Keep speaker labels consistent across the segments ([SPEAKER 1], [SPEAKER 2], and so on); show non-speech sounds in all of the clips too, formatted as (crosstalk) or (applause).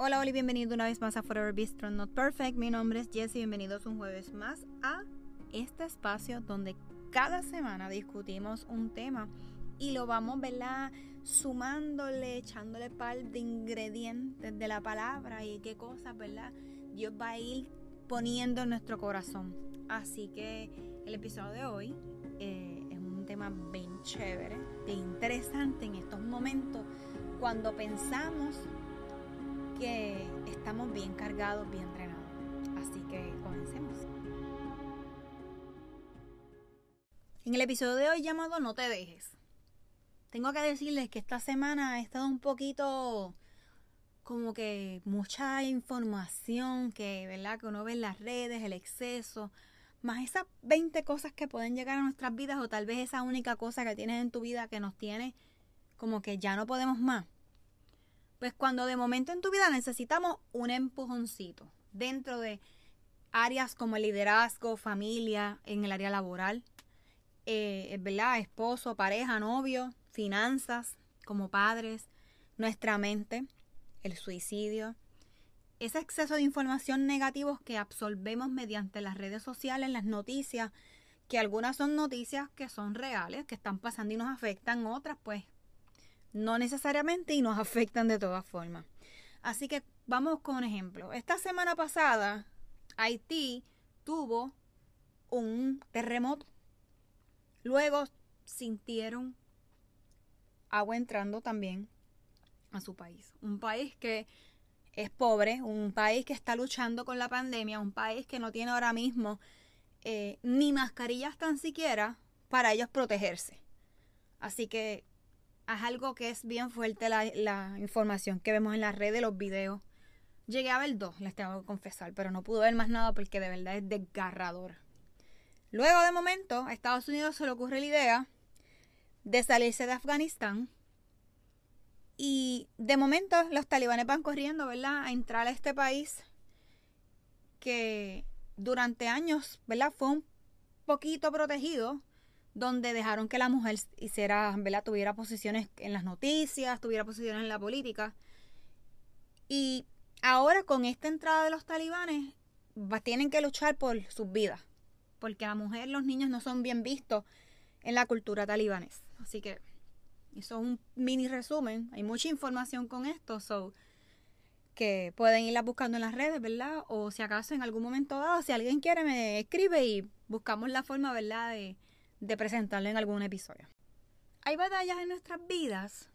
[SPEAKER 1] Hola, hola y bienvenido una vez más a Forever Be Strong Not Perfect. Mi nombre es Jessie. Bienvenidos un jueves más a este espacio donde cada semana discutimos un tema y lo vamos, ¿verdad? Sumándole, echándole par de ingredientes de la palabra y qué cosas, ¿verdad? Dios va a ir poniendo en nuestro corazón. Así que el episodio de hoy eh, es un tema bien chévere, bien interesante en estos momentos cuando pensamos que estamos bien cargados, bien drenados. Así que comencemos. En el episodio de hoy llamado No te dejes. Tengo que decirles que esta semana ha estado un poquito como que mucha información que, ¿verdad? que uno ve en las redes, el exceso, más esas 20 cosas que pueden llegar a nuestras vidas o tal vez esa única cosa que tienes en tu vida que nos tiene como que ya no podemos más. Pues cuando de momento en tu vida necesitamos un empujoncito dentro de áreas como el liderazgo, familia, en el área laboral, eh, ¿verdad? Esposo, pareja, novio, finanzas, como padres, nuestra mente, el suicidio, ese exceso de información negativos que absorbemos mediante las redes sociales, las noticias, que algunas son noticias que son reales, que están pasando y nos afectan, otras pues no necesariamente y nos afectan de todas formas. Así que vamos con un ejemplo. Esta semana pasada, Haití tuvo un terremoto. Luego sintieron agua entrando también a su país. Un país que es pobre, un país que está luchando con la pandemia, un país que no tiene ahora mismo eh, ni mascarillas tan siquiera para ellos protegerse. Así que es algo que es bien fuerte la, información que vemos en las redes, los videos. Llegué a ver dos, les tengo que confesar, pero no pude ver más nada porque de verdad es desgarrador. Luego, de momento, a Estados Unidos se le ocurre la idea de salirse de Afganistán. Y de momento los talibanes van corriendo, ¿verdad?, a entrar a este país que durante años, ¿verdad?, fue un poquito protegido donde dejaron que la mujer hiciera, ¿verdad? tuviera posiciones en las noticias, tuviera posiciones en la política. Y ahora con esta entrada de los talibanes, tienen que luchar por sus vidas, porque la mujer, los niños no son bien vistos en la cultura talibanes. Así que eso es un mini resumen. Hay mucha información con esto, so que pueden irla buscando en las redes, ¿verdad? O si acaso en algún momento dado, si alguien quiere, me escribe y buscamos la forma, ¿verdad? De, de presentarle en algún episodio. Hay batallas en nuestras vidas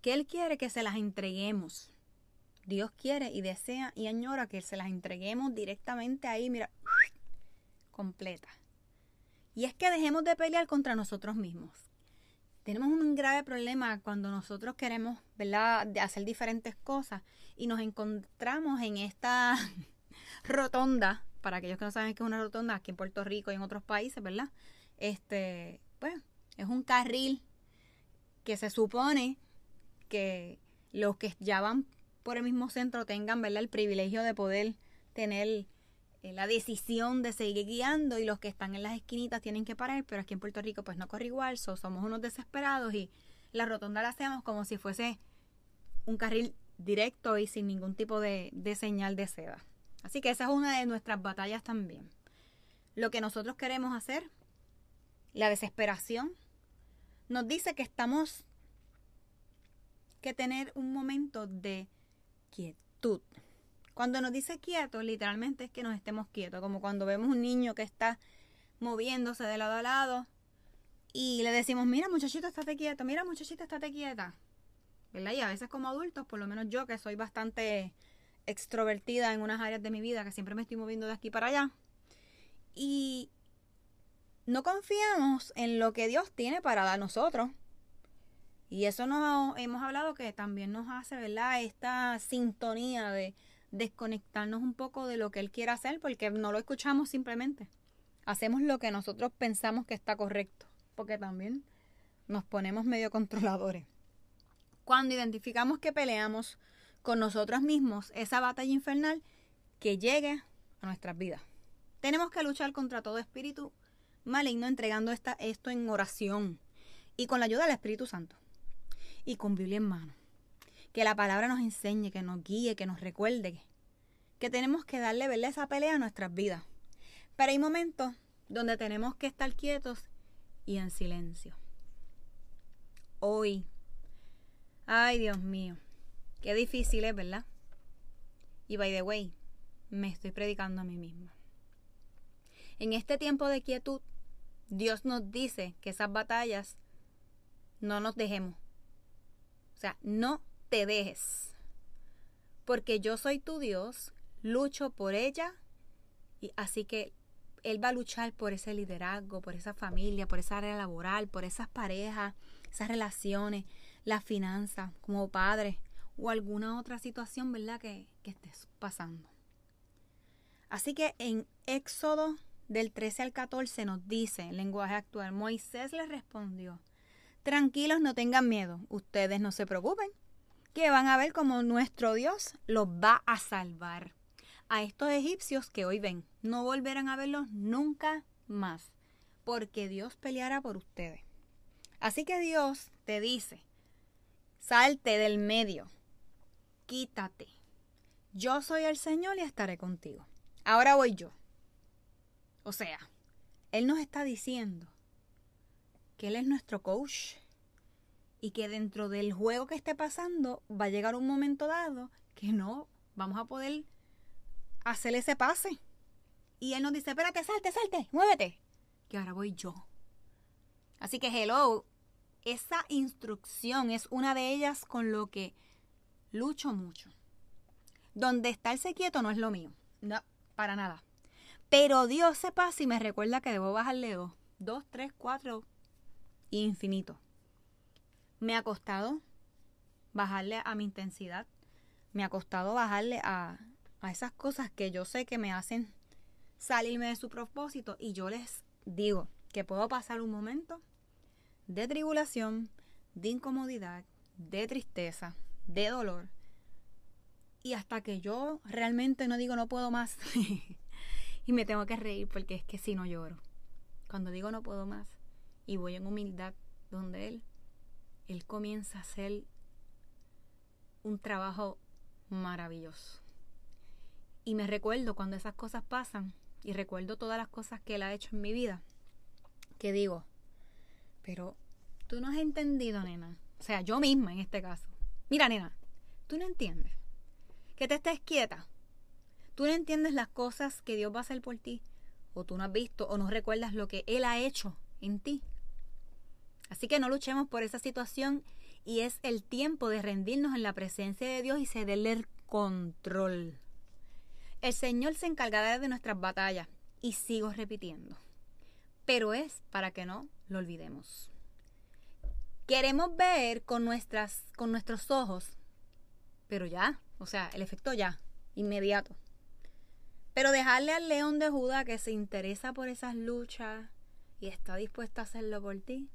[SPEAKER 1] que Él quiere que se las entreguemos. Dios quiere y desea y añora que se las entreguemos directamente ahí, mira, completa. Y es que dejemos de pelear contra nosotros mismos. Tenemos un grave problema cuando nosotros queremos, ¿verdad?, de hacer diferentes cosas y nos encontramos en esta (laughs) rotonda, para aquellos que no saben qué es una rotonda, aquí en Puerto Rico y en otros países, ¿verdad? Este, pues, es un carril que se supone que los que ya van por el mismo centro tengan, ¿verdad? El privilegio de poder tener eh, la decisión de seguir guiando y los que están en las esquinitas tienen que parar, pero aquí en Puerto Rico pues no corre igual, somos unos desesperados y la rotonda la hacemos como si fuese un carril directo y sin ningún tipo de, de señal de seda. Así que esa es una de nuestras batallas también. Lo que nosotros queremos hacer la desesperación, nos dice que estamos que tener un momento de quietud. Cuando nos dice quieto, literalmente es que nos estemos quietos, como cuando vemos un niño que está moviéndose de lado a lado y le decimos, mira muchachito, estate quieto, mira muchachita, estate quieta. ¿Verdad? Y a veces como adultos, por lo menos yo que soy bastante extrovertida en unas áreas de mi vida, que siempre me estoy moviendo de aquí para allá. Y no confiamos en lo que Dios tiene para dar nosotros. Y eso nos hemos hablado que también nos hace, ¿verdad? Esta sintonía de desconectarnos un poco de lo que Él quiere hacer porque no lo escuchamos simplemente. Hacemos lo que nosotros pensamos que está correcto, porque también nos ponemos medio controladores. Cuando identificamos que peleamos con nosotros mismos esa batalla infernal que llegue a nuestras vidas. Tenemos que luchar contra todo espíritu maligno entregando esta, esto en oración y con la ayuda del Espíritu Santo y con Biblia en mano. que la palabra nos enseñe, que nos guíe, que nos recuerde que tenemos que darle verle esa pelea a nuestras vidas. Pero hay momentos donde tenemos que estar quietos y en silencio. Hoy, ay Dios mío, qué difícil es, ¿verdad? Y by the way, me estoy predicando a mí misma. En este tiempo de quietud, Dios nos dice que esas batallas no nos dejemos. O sea, no te dejes. Porque yo soy tu Dios, lucho por ella y así que él va a luchar por ese liderazgo, por esa familia, por esa área laboral, por esas parejas, esas relaciones, las finanzas, como padre o alguna otra situación, ¿verdad? Que, que estés pasando. Así que en Éxodo del 13 al 14 nos dice, en lenguaje actual, Moisés le respondió, tranquilos, no tengan miedo, ustedes no se preocupen, que van a ver cómo nuestro Dios los va a salvar. A estos egipcios que hoy ven, no volverán a verlos nunca más, porque Dios peleará por ustedes. Así que Dios te dice, salte del medio, quítate. Yo soy el Señor y estaré contigo. Ahora voy yo. O sea, Él nos está diciendo que Él es nuestro coach y que dentro del juego que esté pasando va a llegar un momento dado que no vamos a poder hacer ese pase. Y Él nos dice, espérate, salte, salte, muévete. Que ahora voy yo. Así que, hello, esa instrucción es una de ellas con lo que lucho mucho. Donde estarse quieto no es lo mío. No, para nada. Pero Dios se pasa y me recuerda que debo bajarle dos. Dos, tres, cuatro. Infinito. Me ha costado bajarle a mi intensidad. Me ha costado bajarle a, a esas cosas que yo sé que me hacen salirme de su propósito. Y yo les digo que puedo pasar un momento de tribulación, de incomodidad, de tristeza, de dolor. Y hasta que yo realmente no digo no puedo más, (laughs) y me tengo que reír porque es que si no lloro. Cuando digo no puedo más y voy en humildad donde Él, Él comienza a hacer un trabajo maravilloso. Y me recuerdo cuando esas cosas pasan y recuerdo todas las cosas que Él ha hecho en mi vida, que digo, pero tú no has entendido, nena. O sea, yo misma en este caso. Mira, nena, tú no entiendes. Que te estés quieta tú no entiendes las cosas que Dios va a hacer por ti, o tú no has visto o no recuerdas lo que Él ha hecho en ti. Así que no luchemos por esa situación y es el tiempo de rendirnos en la presencia de Dios y cederle el control. El Señor se encargará de nuestras batallas y sigo repitiendo, pero es para que no lo olvidemos. Queremos ver con, nuestras, con nuestros ojos, pero ya, o sea, el efecto ya, inmediato. Pero dejarle al león de Judá que se interesa por esas luchas y está dispuesto a hacerlo por ti,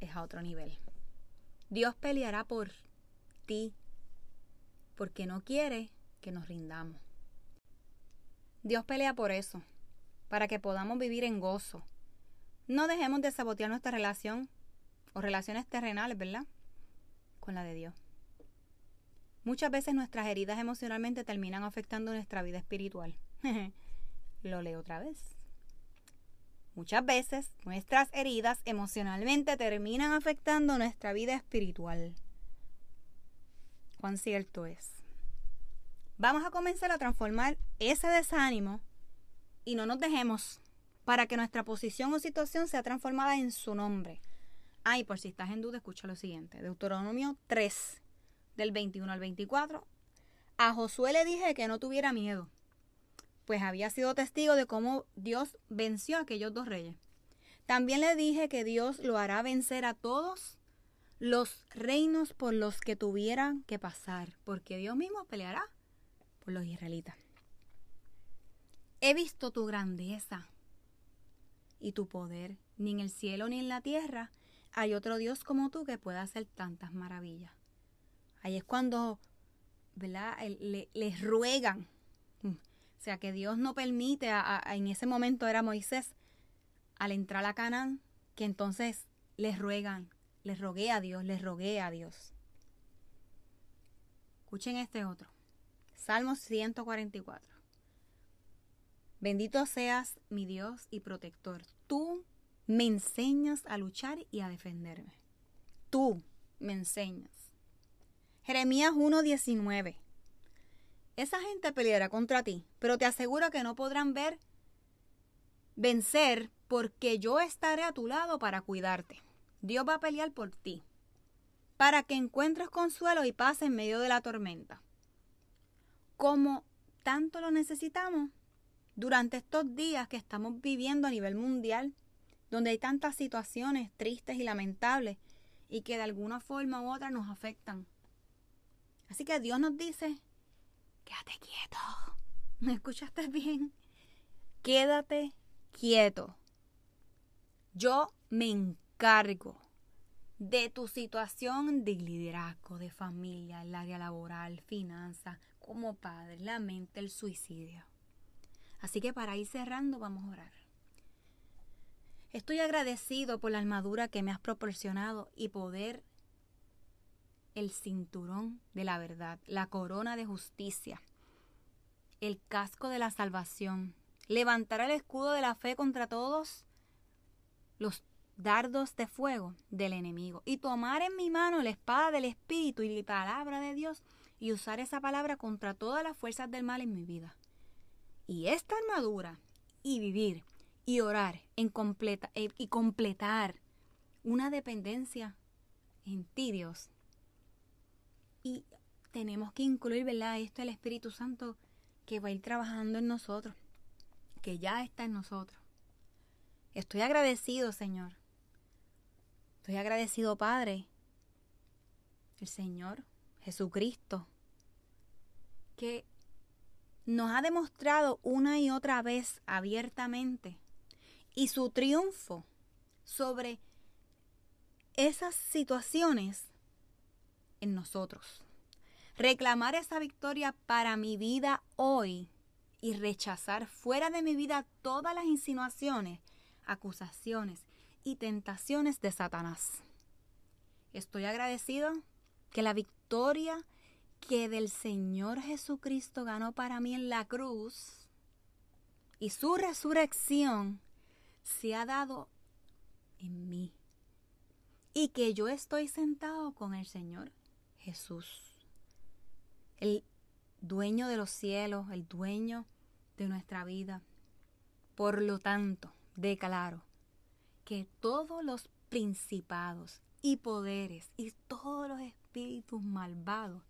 [SPEAKER 1] es a otro nivel. Dios peleará por ti porque no quiere que nos rindamos. Dios pelea por eso, para que podamos vivir en gozo. No dejemos de sabotear nuestra relación o relaciones terrenales, ¿verdad? Con la de Dios. Muchas veces nuestras heridas emocionalmente terminan afectando nuestra vida espiritual. (laughs) Lo leo otra vez. Muchas veces nuestras heridas emocionalmente terminan afectando nuestra vida espiritual. Cuán cierto es. Vamos a comenzar a transformar ese desánimo y no nos dejemos para que nuestra posición o situación sea transformada en su nombre. Ay, por si estás en duda, escucha lo siguiente. Deuteronomio 3, del 21 al 24. A Josué le dije que no tuviera miedo, pues había sido testigo de cómo Dios venció a aquellos dos reyes. También le dije que Dios lo hará vencer a todos los reinos por los que tuvieran que pasar, porque Dios mismo peleará por los israelitas. He visto tu grandeza y tu poder. Ni en el cielo ni en la tierra hay otro Dios como tú que pueda hacer tantas maravillas. Ahí es cuando, ¿verdad? les ruegan. Mm, o sea, que Dios no permite, en ese momento era Moisés, al entrar a Canaán, que entonces les ruegan, les rogué a Dios, les rogué a Dios. Escuchen este otro. Salmo 144. Bendito seas mi Dios y protector. Tú me enseñas a luchar y a defenderme. Tú me enseñas. Jeremías 1:19. Esa gente peleará contra ti, pero te aseguro que no podrán ver vencer porque yo estaré a tu lado para cuidarte. Dios va a pelear por ti, para que encuentres consuelo y paz en medio de la tormenta. Como tanto lo necesitamos durante estos días que estamos viviendo a nivel mundial, donde hay tantas situaciones tristes y lamentables y que de alguna forma u otra nos afectan. Así que Dios nos dice, quédate quieto. (laughs) ¿Me escuchaste bien? Quédate quieto. Yo me encargo de tu situación de liderazgo, de familia, el área laboral, finanzas, como padre, la mente, el suicidio. Así que para ir cerrando vamos a orar. Estoy agradecido por la armadura que me has proporcionado y poder el cinturón de la verdad, la corona de justicia, el casco de la salvación, levantar el escudo de la fe contra todos los dardos de fuego del enemigo y tomar en mi mano la espada del Espíritu y la palabra de Dios y usar esa palabra contra todas las fuerzas del mal en mi vida. Y esta armadura y vivir y orar en completa eh, y completar una dependencia en ti, Dios. Y tenemos que incluir, ¿verdad? Esto el Espíritu Santo que va a ir trabajando en nosotros, que ya está en nosotros. Estoy agradecido, Señor, Estoy agradecido, Padre, el Señor Jesucristo, que nos ha demostrado una y otra vez abiertamente y su triunfo sobre esas situaciones en nosotros. Reclamar esa victoria para mi vida hoy y rechazar fuera de mi vida todas las insinuaciones, acusaciones y tentaciones de Satanás. Estoy agradecido que la victoria que del Señor Jesucristo ganó para mí en la cruz y su resurrección se ha dado en mí. Y que yo estoy sentado con el Señor Jesús, el dueño de los cielos, el dueño de nuestra vida. Por lo tanto, declaro que todos los principados y poderes y todos los espíritus malvados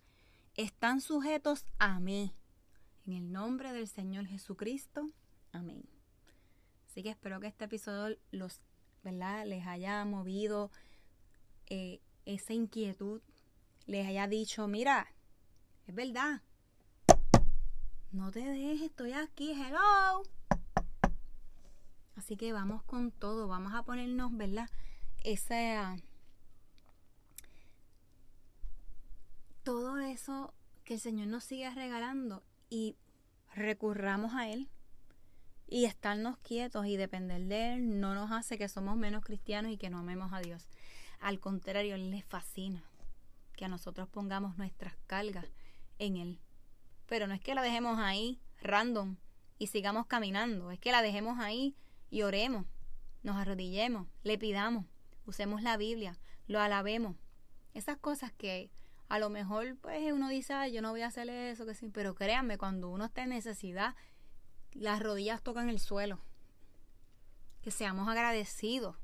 [SPEAKER 1] están sujetos a mí. En el nombre del Señor Jesucristo. Amén. Así que espero que este episodio los, ¿verdad? les haya movido eh, esa inquietud, les haya dicho, mira, es verdad, no te dejes, estoy aquí, hello. Así que vamos con todo, vamos a ponernos, ¿verdad? Esa... Todo eso que el Señor nos sigue regalando y recurramos a Él y estarnos quietos y depender de Él no nos hace que somos menos cristianos y que no amemos a Dios. Al contrario, Él le fascina que a nosotros pongamos nuestras cargas en Él. Pero no es que la dejemos ahí random y sigamos caminando, es que la dejemos ahí y oremos, nos arrodillemos, le pidamos, usemos la Biblia, lo alabemos. Esas cosas que a lo mejor pues uno dice, Ay, yo no voy a hacer eso, que sí, pero créanme, cuando uno está en necesidad, las rodillas tocan el suelo. Que seamos agradecidos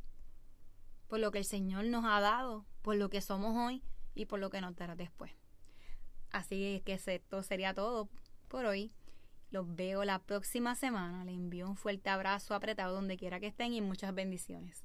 [SPEAKER 1] por lo que el Señor nos ha dado, por lo que somos hoy y por lo que nos después. Así que esto sería todo por hoy. Los veo la próxima semana. Les envío un fuerte abrazo apretado donde quiera que estén y muchas bendiciones.